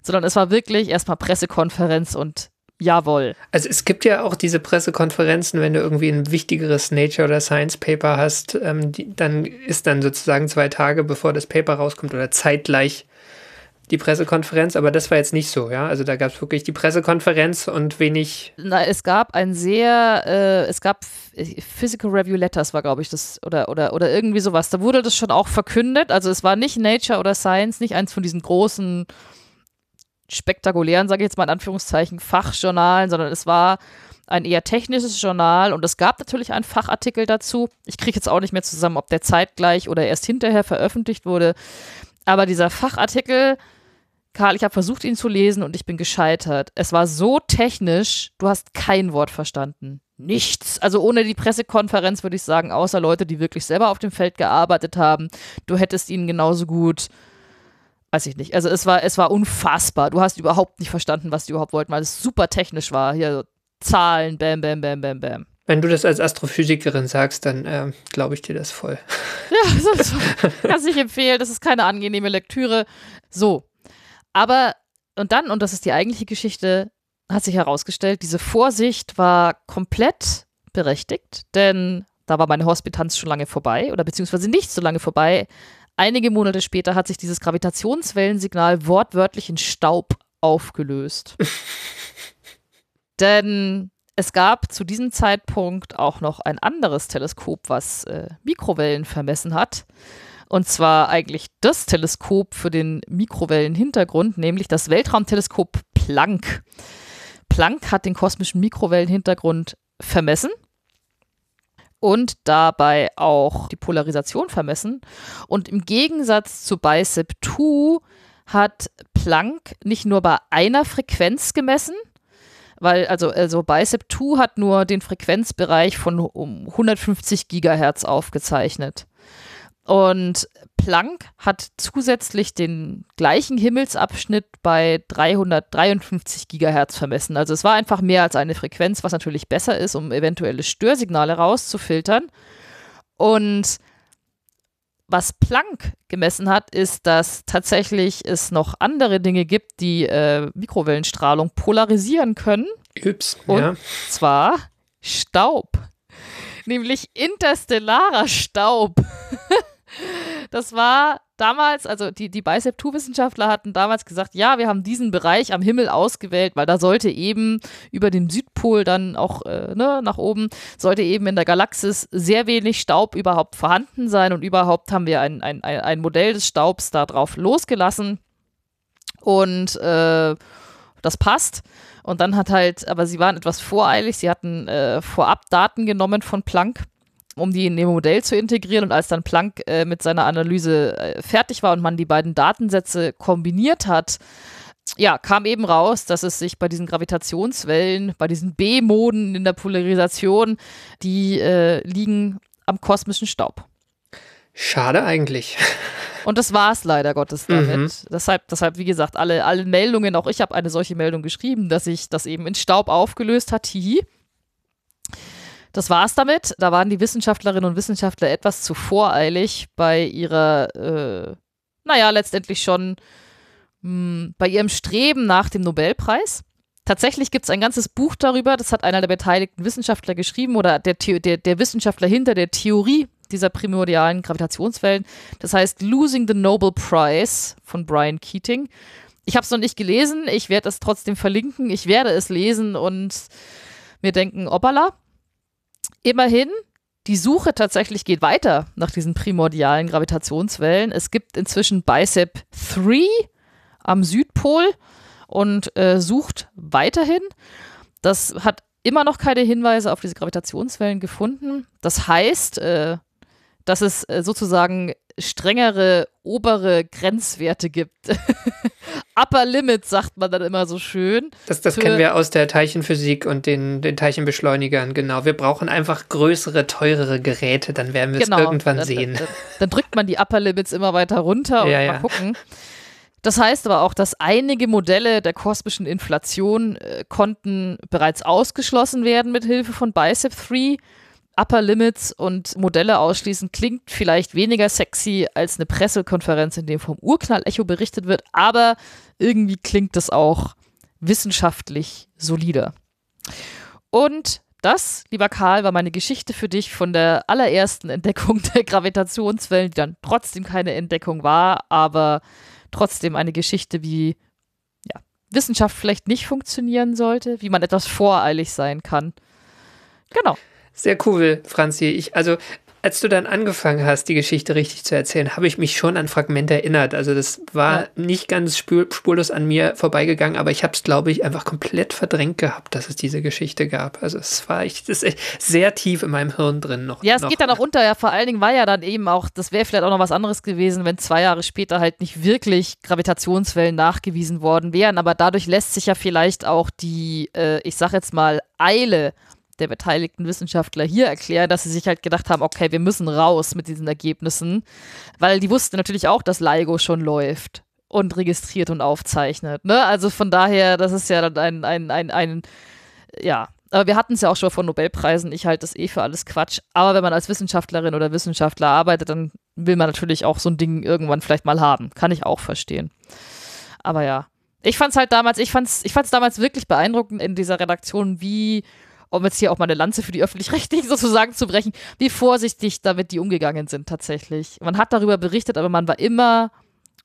sondern es war wirklich erstmal Pressekonferenz und jawohl. Also es gibt ja auch diese Pressekonferenzen, wenn du irgendwie ein wichtigeres Nature oder Science Paper hast, ähm, die, dann ist dann sozusagen zwei Tage bevor das Paper rauskommt oder zeitgleich die Pressekonferenz, aber das war jetzt nicht so, ja. Also da gab es wirklich die Pressekonferenz und wenig. Na, es gab ein sehr, äh, es gab Physical Review Letters war, glaube ich, das, oder, oder, oder irgendwie sowas. Da wurde das schon auch verkündet. Also es war nicht Nature oder Science, nicht eins von diesen großen, spektakulären, sage ich jetzt mal in Anführungszeichen, Fachjournalen, sondern es war ein eher technisches Journal und es gab natürlich einen Fachartikel dazu. Ich kriege jetzt auch nicht mehr zusammen, ob der zeitgleich oder erst hinterher veröffentlicht wurde. Aber dieser Fachartikel Karl, ich habe versucht, ihn zu lesen und ich bin gescheitert. Es war so technisch, du hast kein Wort verstanden. Nichts. Also ohne die Pressekonferenz würde ich sagen, außer Leute, die wirklich selber auf dem Feld gearbeitet haben. Du hättest ihn genauso gut, weiß ich nicht. Also es war, es war unfassbar. Du hast überhaupt nicht verstanden, was die überhaupt wollten, weil es super technisch war. Hier so Zahlen, bam, bam, bam, bam, bam. Wenn du das als Astrophysikerin sagst, dann äh, glaube ich dir das voll. Ja, [LAUGHS] das kann ich empfehlen. Das ist keine angenehme Lektüre. So, aber, und dann, und das ist die eigentliche Geschichte, hat sich herausgestellt, diese Vorsicht war komplett berechtigt, denn da war meine Hospitanz schon lange vorbei oder beziehungsweise nicht so lange vorbei. Einige Monate später hat sich dieses Gravitationswellensignal wortwörtlich in Staub aufgelöst. [LAUGHS] denn es gab zu diesem Zeitpunkt auch noch ein anderes Teleskop, was äh, Mikrowellen vermessen hat. Und zwar eigentlich das Teleskop für den Mikrowellenhintergrund, nämlich das Weltraumteleskop Planck. Planck hat den kosmischen Mikrowellenhintergrund vermessen und dabei auch die Polarisation vermessen. Und im Gegensatz zu BICEP 2 hat Planck nicht nur bei einer Frequenz gemessen, weil also, also BICEP 2 hat nur den Frequenzbereich von um 150 Gigahertz aufgezeichnet. Und Planck hat zusätzlich den gleichen Himmelsabschnitt bei 353 Gigahertz vermessen. Also es war einfach mehr als eine Frequenz, was natürlich besser ist, um eventuelle Störsignale rauszufiltern. Und was Planck gemessen hat, ist, dass tatsächlich es noch andere Dinge gibt, die äh, Mikrowellenstrahlung polarisieren können. Ups, Und ja. zwar Staub. Nämlich interstellarer Staub. Das war damals, also die, die Bicep-2-Wissenschaftler hatten damals gesagt, ja, wir haben diesen Bereich am Himmel ausgewählt, weil da sollte eben über dem Südpol dann auch äh, ne, nach oben, sollte eben in der Galaxis sehr wenig Staub überhaupt vorhanden sein und überhaupt haben wir ein, ein, ein Modell des Staubs da drauf losgelassen. Und äh, das passt. Und dann hat halt, aber sie waren etwas voreilig, sie hatten äh, vorab Daten genommen von Planck um die in ihr Modell zu integrieren. Und als dann Planck äh, mit seiner Analyse äh, fertig war und man die beiden Datensätze kombiniert hat, ja, kam eben raus, dass es sich bei diesen Gravitationswellen, bei diesen B-Moden in der Polarisation, die äh, liegen am kosmischen Staub. Schade eigentlich. [LAUGHS] Und das war es leider Gottes damit. Mhm. Deshalb, deshalb, wie gesagt, alle, alle Meldungen, auch ich habe eine solche Meldung geschrieben, dass sich das eben in Staub aufgelöst hat. Hihi. Das war's damit. Da waren die Wissenschaftlerinnen und Wissenschaftler etwas zu voreilig bei ihrer, äh, naja, letztendlich schon mh, bei ihrem Streben nach dem Nobelpreis. Tatsächlich gibt es ein ganzes Buch darüber, das hat einer der beteiligten Wissenschaftler geschrieben oder der, der, der Wissenschaftler hinter der Theorie dieser primordialen Gravitationswellen. Das heißt Losing the Nobel Prize von Brian Keating. Ich habe es noch nicht gelesen, ich werde es trotzdem verlinken, ich werde es lesen und mir denken, opala. Immerhin, die Suche tatsächlich geht weiter nach diesen primordialen Gravitationswellen. Es gibt inzwischen BICEP 3 am Südpol und äh, sucht weiterhin. Das hat immer noch keine Hinweise auf diese Gravitationswellen gefunden. Das heißt, äh, dass es äh, sozusagen strengere obere Grenzwerte gibt. [LAUGHS] Upper Limit sagt man dann immer so schön. Das, das kennen wir aus der Teilchenphysik und den, den Teilchenbeschleunigern, genau. Wir brauchen einfach größere, teurere Geräte, dann werden wir genau, es irgendwann dann, sehen. Dann, dann, drückt man die Upper Limits immer weiter runter und ja, mal ja. gucken. Das heißt aber auch, dass einige Modelle der kosmischen Inflation äh, konnten bereits ausgeschlossen werden mit Hilfe von BICEP 3 Upper Limits und Modelle ausschließen, klingt vielleicht weniger sexy als eine Pressekonferenz, in der vom Urknall-Echo berichtet wird, aber irgendwie klingt es auch wissenschaftlich solider. Und das, lieber Karl, war meine Geschichte für dich von der allerersten Entdeckung der Gravitationswellen, die dann trotzdem keine Entdeckung war, aber trotzdem eine Geschichte, wie ja, Wissenschaft vielleicht nicht funktionieren sollte, wie man etwas voreilig sein kann. Genau. Sehr cool, Franzi. Ich, also, als du dann angefangen hast, die Geschichte richtig zu erzählen, habe ich mich schon an Fragmente erinnert. Also das war ja. nicht ganz spur spurlos an mir vorbeigegangen, aber ich habe es, glaube ich, einfach komplett verdrängt gehabt, dass es diese Geschichte gab. Also es war echt, das ist sehr tief in meinem Hirn drin noch. Ja, es noch. geht dann auch unter. Ja, vor allen Dingen war ja dann eben auch, das wäre vielleicht auch noch was anderes gewesen, wenn zwei Jahre später halt nicht wirklich Gravitationswellen nachgewiesen worden wären. Aber dadurch lässt sich ja vielleicht auch die, äh, ich sag jetzt mal, Eile der beteiligten Wissenschaftler hier erklären, dass sie sich halt gedacht haben, okay, wir müssen raus mit diesen Ergebnissen, weil die wussten natürlich auch, dass LIGO schon läuft und registriert und aufzeichnet. Ne? Also von daher, das ist ja dann ein, ein, ein, ein ja, aber wir hatten es ja auch schon von Nobelpreisen. Ich halte das eh für alles Quatsch. Aber wenn man als Wissenschaftlerin oder Wissenschaftler arbeitet, dann will man natürlich auch so ein Ding irgendwann vielleicht mal haben. Kann ich auch verstehen. Aber ja. Ich fand es halt damals, ich fand es ich fand's damals wirklich beeindruckend in dieser Redaktion, wie um jetzt hier auch mal eine Lanze für die Öffentlich-Rechtlichen [LAUGHS] sozusagen zu brechen, wie vorsichtig damit die umgegangen sind tatsächlich. Man hat darüber berichtet, aber man war immer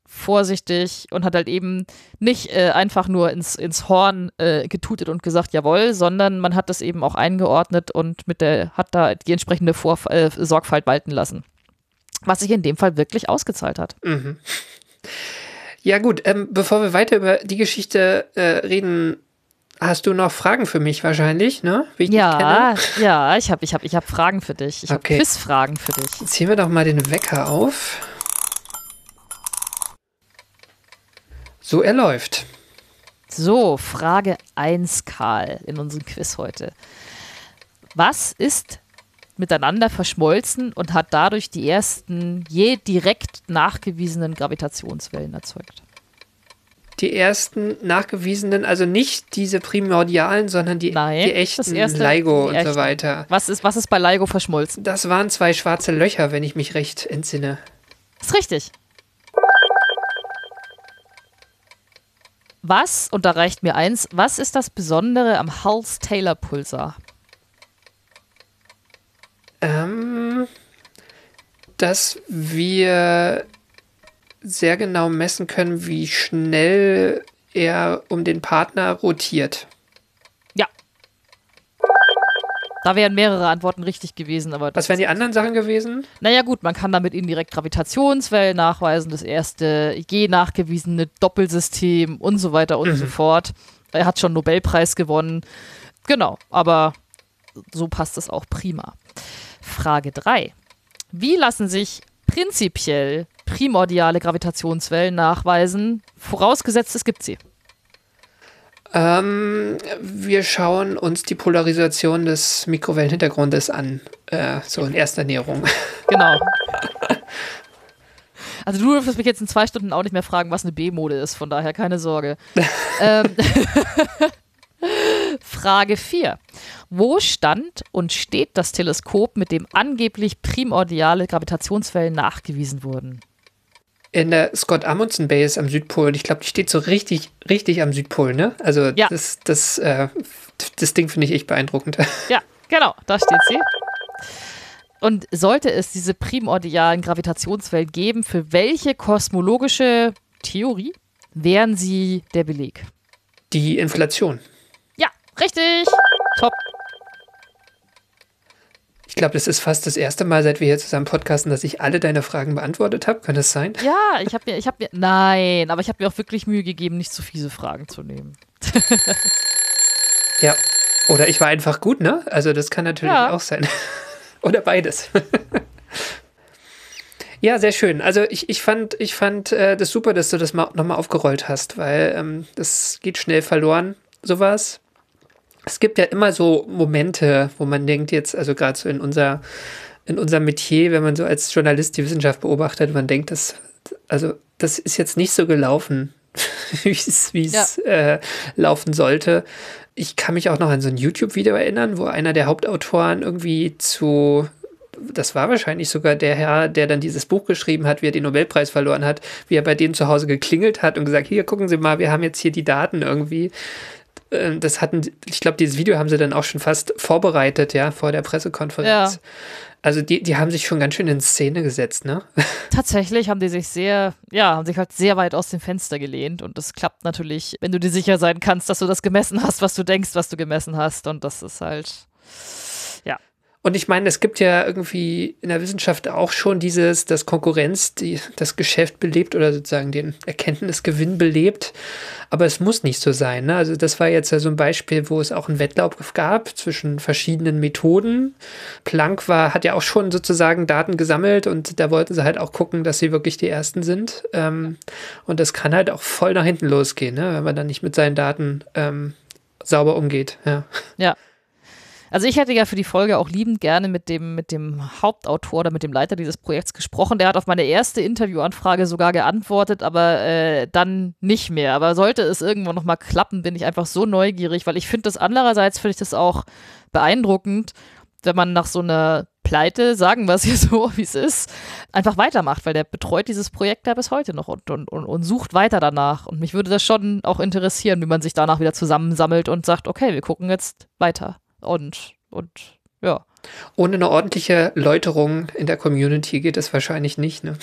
vorsichtig und hat halt eben nicht äh, einfach nur ins, ins Horn äh, getutet und gesagt, jawohl, sondern man hat das eben auch eingeordnet und mit der, hat da die entsprechende Vor äh, Sorgfalt walten lassen. Was sich in dem Fall wirklich ausgezahlt hat. Mhm. Ja, gut, ähm, bevor wir weiter über die Geschichte äh, reden, Hast du noch Fragen für mich wahrscheinlich, ne? Ja, ja, ich habe ich hab, ich hab Fragen für dich. Ich okay. habe Quizfragen für dich. Ziehen wir doch mal den Wecker auf. So, er läuft. So, Frage 1, Karl, in unserem Quiz heute. Was ist miteinander verschmolzen und hat dadurch die ersten je direkt nachgewiesenen Gravitationswellen erzeugt? Die ersten nachgewiesenen, also nicht diese primordialen, sondern die, Nein, die echten erste, LIGO die und echten. so weiter. Was ist, was ist bei LIGO verschmolzen? Das waren zwei schwarze Löcher, wenn ich mich recht entsinne. Ist richtig. Was, und da reicht mir eins, was ist das Besondere am Hulse-Taylor-Pulsar? Ähm, dass wir sehr genau messen können, wie schnell er um den Partner rotiert. Ja. Da wären mehrere Antworten richtig gewesen, aber. Was wären die anderen Sachen gewesen? Naja, gut, man kann damit indirekt Gravitationswellen nachweisen, das erste je nachgewiesene Doppelsystem und so weiter und mhm. so fort. Er hat schon Nobelpreis gewonnen. Genau, aber so passt es auch prima. Frage 3. Wie lassen sich prinzipiell primordiale Gravitationswellen nachweisen, vorausgesetzt es gibt sie? Ähm, wir schauen uns die Polarisation des Mikrowellenhintergrundes an, äh, so in erster Näherung. [LAUGHS] Genau. Also du dürftest mich jetzt in zwei Stunden auch nicht mehr fragen, was eine B-Mode ist, von daher keine Sorge. [LAUGHS] ähm, [LAUGHS] Frage 4. Wo stand und steht das Teleskop, mit dem angeblich primordiale Gravitationswellen nachgewiesen wurden? In der Scott Amundsen Base am Südpol. Und ich glaube, die steht so richtig, richtig am Südpol, ne? Also Ja. das, das, äh, das Ding finde ich echt beeindruckend. [LAUGHS] Ja, genau, da steht sie. Und sollte es diese primordialen Gravitationswellen geben, für welche kosmologische Theorie wären sie der Beleg? Die Inflation. Ja, richtig. Top. Ich glaube, das ist fast das erste Mal, seit wir hier zusammen podcasten, dass ich alle deine Fragen beantwortet habe. Kann das sein? Ja, ich habe mir, ich habe mir, nein, aber ich habe mir auch wirklich Mühe gegeben, nicht zu fiese Fragen zu nehmen. Ja. Oder ich war einfach gut, ne? Also das kann natürlich Ja. auch sein. [LAUGHS] Oder beides. [LAUGHS] ja, sehr schön. Also ich, ich fand, ich fand äh, das super, dass du das mal, nochmal aufgerollt hast, weil ähm, das geht schnell verloren, sowas. Es gibt ja immer so Momente, wo man denkt jetzt, also gerade so in unser, in unserem Metier, wenn man so als Journalist die Wissenschaft beobachtet, man denkt, das, also das ist jetzt nicht so gelaufen, [LAUGHS] wie es es, äh, laufen sollte. Ich kann mich auch noch an so ein YouTube-Video erinnern, wo einer der Hauptautoren irgendwie zu, das war wahrscheinlich sogar der Herr, der dann dieses Buch geschrieben hat, wie er den Nobelpreis verloren hat, wie er bei denen zu Hause geklingelt hat und gesagt, hier gucken Sie mal, wir haben jetzt hier die Daten irgendwie. Ähm, Das hatten, ich glaube, dieses Video haben sie dann auch schon fast vorbereitet, ja, vor der Pressekonferenz. Ja. Also die, die haben sich schon ganz schön in Szene gesetzt, ne? [LAUGHS] Tatsächlich haben die sich sehr, ja, haben sich halt sehr weit aus dem Fenster gelehnt und das klappt natürlich, wenn du dir sicher sein kannst, dass du das gemessen hast, was du denkst, was du gemessen hast und das ist halt, Und ich meine, es gibt ja irgendwie in der Wissenschaft auch schon dieses, dass Konkurrenz die, das Geschäft belebt oder sozusagen den Erkenntnisgewinn belebt. Aber es muss nicht so sein. Ne? Also das war jetzt ja so ein Beispiel, wo es auch einen Wettlauf gab zwischen verschiedenen Methoden. Planck war, hat ja auch schon sozusagen Daten gesammelt und da wollten sie halt auch gucken, dass sie wirklich die Ersten sind. Ähm, und das kann halt auch voll nach hinten losgehen, ne? wenn man dann nicht mit seinen Daten ähm, sauber umgeht. Ja. ja. Also ich hätte ja für die Folge auch liebend gerne mit dem, mit dem Hauptautor oder mit dem Leiter dieses Projekts gesprochen. Der hat auf meine erste Interviewanfrage sogar geantwortet, aber äh, dann nicht mehr. Aber sollte es irgendwann nochmal klappen, bin ich einfach so neugierig, weil ich finde das andererseits, finde ich das auch beeindruckend, wenn man nach so einer Pleite, sagen wir es hier [LAUGHS] so, wie es ist, einfach weitermacht, weil der betreut dieses Projekt ja bis heute noch und, und, und, und sucht weiter danach. Und mich würde das schon auch interessieren, wie man sich danach wieder zusammensammelt und sagt, okay, wir gucken jetzt weiter. Und, und ja. Ohne eine ordentliche Läuterung in der Community geht es wahrscheinlich nicht. Ne?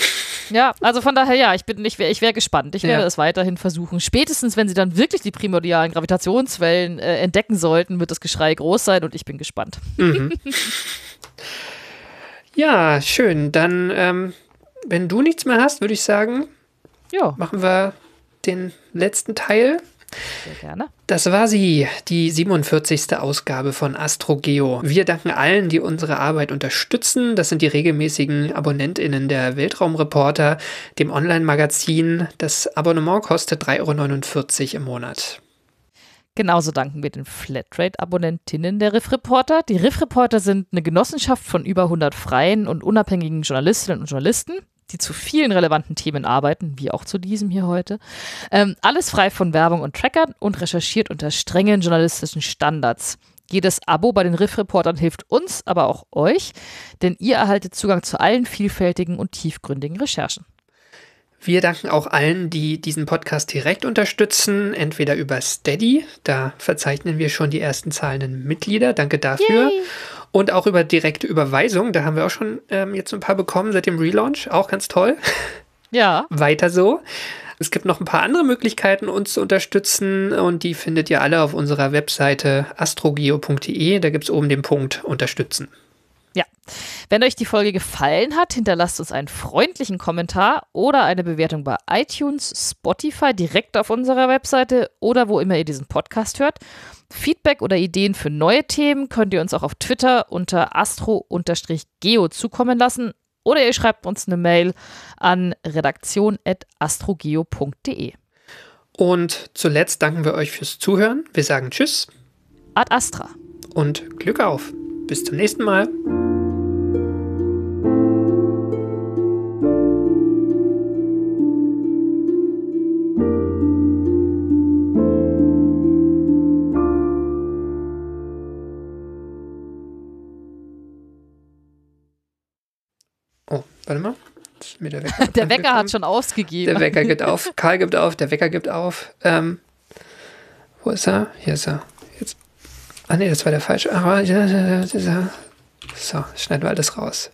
Ja, also von daher, ja, ich bin, ich wäre ich wär gespannt. Ich werde Ja. es weiterhin versuchen. Spätestens, wenn sie dann wirklich die primordialen Gravitationswellen äh, entdecken sollten, wird das Geschrei groß sein und ich bin gespannt. Ja, schön. Dann, ähm, wenn du nichts mehr hast, würde ich sagen, Ja, machen wir den letzten Teil. Sehr gerne. Das war sie, die 47. Ausgabe von AstroGeo. Wir danken allen, die unsere Arbeit unterstützen. Das sind die regelmäßigen AbonnentInnen der Weltraumreporter, dem Online-Magazin. Das Abonnement kostet 3,49 Euro im Monat. Genauso danken wir den Flatrate-Abonnentinnen der Riff Reporter. Die Riff Reporter sind eine Genossenschaft von über 100 freien und unabhängigen Journalistinnen und Journalisten, die zu vielen relevanten Themen arbeiten, wie auch zu diesem hier heute. Ähm, alles frei von Werbung und Trackern und recherchiert unter strengen journalistischen Standards. Jedes Abo bei den Riff Reportern hilft uns, aber auch euch, denn ihr erhaltet Zugang zu allen vielfältigen und tiefgründigen Recherchen. Wir danken auch allen, die diesen Podcast direkt unterstützen, entweder über Steady, da verzeichnen wir schon die ersten zahlenden Mitglieder, danke dafür. Und auch über direkte Überweisung, da haben wir auch schon ähm, jetzt ein paar bekommen seit dem Relaunch, auch ganz toll. [LAUGHS] Ja, Weiter so. Es gibt noch ein paar andere Möglichkeiten, uns zu unterstützen und die findet ihr alle auf unserer Webseite astrogeo.de. Da gibt es oben den Punkt Unterstützen. Ja. Wenn euch die Folge gefallen hat, hinterlasst uns einen freundlichen Kommentar oder eine Bewertung bei iTunes, Spotify, direkt auf unserer Webseite oder wo immer ihr diesen Podcast hört. Feedback oder Ideen für neue Themen könnt ihr uns auch auf Twitter unter astro-geo zukommen lassen oder ihr schreibt uns eine Mail an redaktion.astrogeo.de. Und zuletzt danken wir euch fürs Zuhören. Wir sagen Tschüss Ad Astra. und Glück auf. Bis zum nächsten Mal. Warte mal. Der Wecker, [LAUGHS] Der Wecker hat schon ausgegeben. Der Wecker gibt auf. [LAUGHS] Karl gibt auf. Der Wecker gibt auf. Ähm, wo ist er? Hier ist er. Jetzt. Ah nee, das war der falsche. Ah, ja, ja, ja, ja. So, schneiden wir alles raus.